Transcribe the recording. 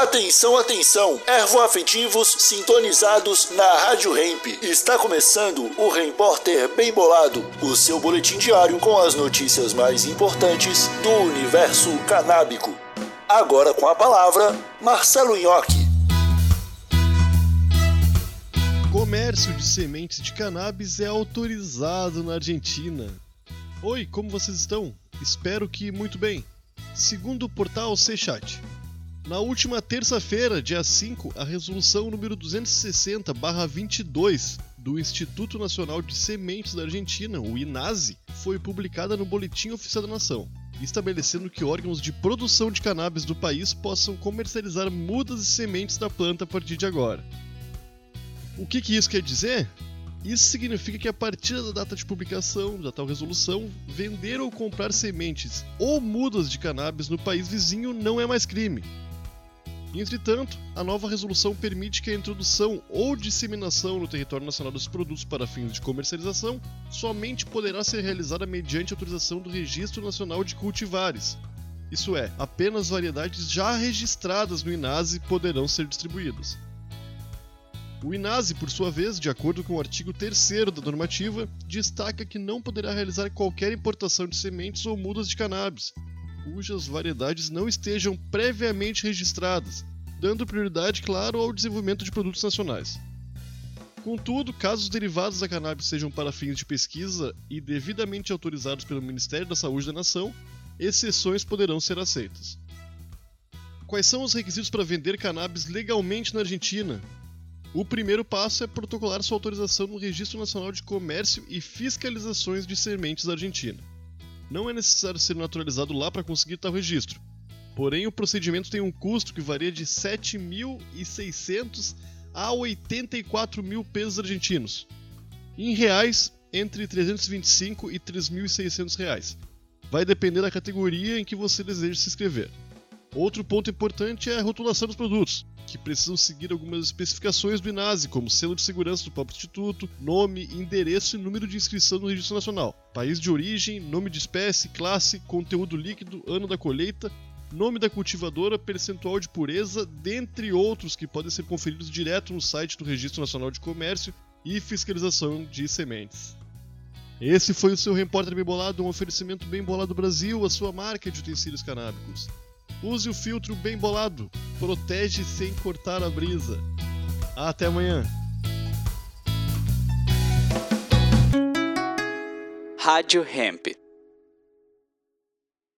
Atenção, atenção! Ervoafetivos sintonizados na Rádio Hemp. Está começando o Repórter Bem Bolado, o seu boletim diário com as notícias mais importantes do universo canábico. Agora com a palavra, Marcelo Nhoque. Comércio de sementes de cannabis é autorizado na Argentina. Oi, como vocês estão? Espero que muito bem. Segundo o portal Sechat, na última terça-feira, dia 5, a resolução número 260/22 do Instituto Nacional de Sementes da Argentina, o INASE, foi publicada no Boletim Oficial da Nação, estabelecendo que órgãos de produção de cannabis do país possam comercializar mudas e sementes da planta a partir de agora. O que, que isso quer dizer? Isso significa que a partir da data de publicação da tal resolução, vender ou comprar sementes ou mudas de cannabis no país vizinho não é mais crime. Entretanto, a nova resolução permite que a introdução ou disseminação no território nacional dos produtos para fins de comercialização somente poderá ser realizada mediante autorização do Registro Nacional de Cultivares. Isso é, apenas variedades já registradas no INASE poderão ser distribuídas. O INASE, por sua vez, de acordo com o artigo 3 da normativa, destaca que não poderá realizar qualquer importação de sementes ou mudas de cannabis, cujas variedades não estejam previamente registradas, dando prioridade, claro, ao desenvolvimento de produtos nacionais. Contudo, caso os derivados da cannabis sejam para fins de pesquisa e devidamente autorizados pelo Ministério da Saúde da Nação, exceções poderão ser aceitas. Quais são os requisitos para vender cannabis legalmente na Argentina? O primeiro passo é protocolar sua autorização no Registro Nacional de Comércio e Fiscalizações de Sementes da Argentina. Não é necessário ser naturalizado lá para conseguir tal registro. Porém, o procedimento tem um custo que varia de 7.600 a 84 mil pesos argentinos. Em reais, entre 325 e 3.600 reais. Vai depender da categoria em que você deseja se inscrever. Outro ponto importante é a rotulação dos produtos que precisam seguir algumas especificações do INASE, como selo de segurança do próprio instituto, nome, endereço e número de inscrição no Registro Nacional, país de origem, nome de espécie, classe, conteúdo líquido, ano da colheita, nome da cultivadora, percentual de pureza, dentre outros que podem ser conferidos direto no site do Registro Nacional de Comércio e Fiscalização de Sementes. Esse foi o seu Repórter Bem Bolado, um oferecimento Bem Bolado Brasil, a sua marca de utensílios canábicos. Use o filtro bem bolado. Protege sem cortar a brisa. Até amanhã. Rádio Hemp.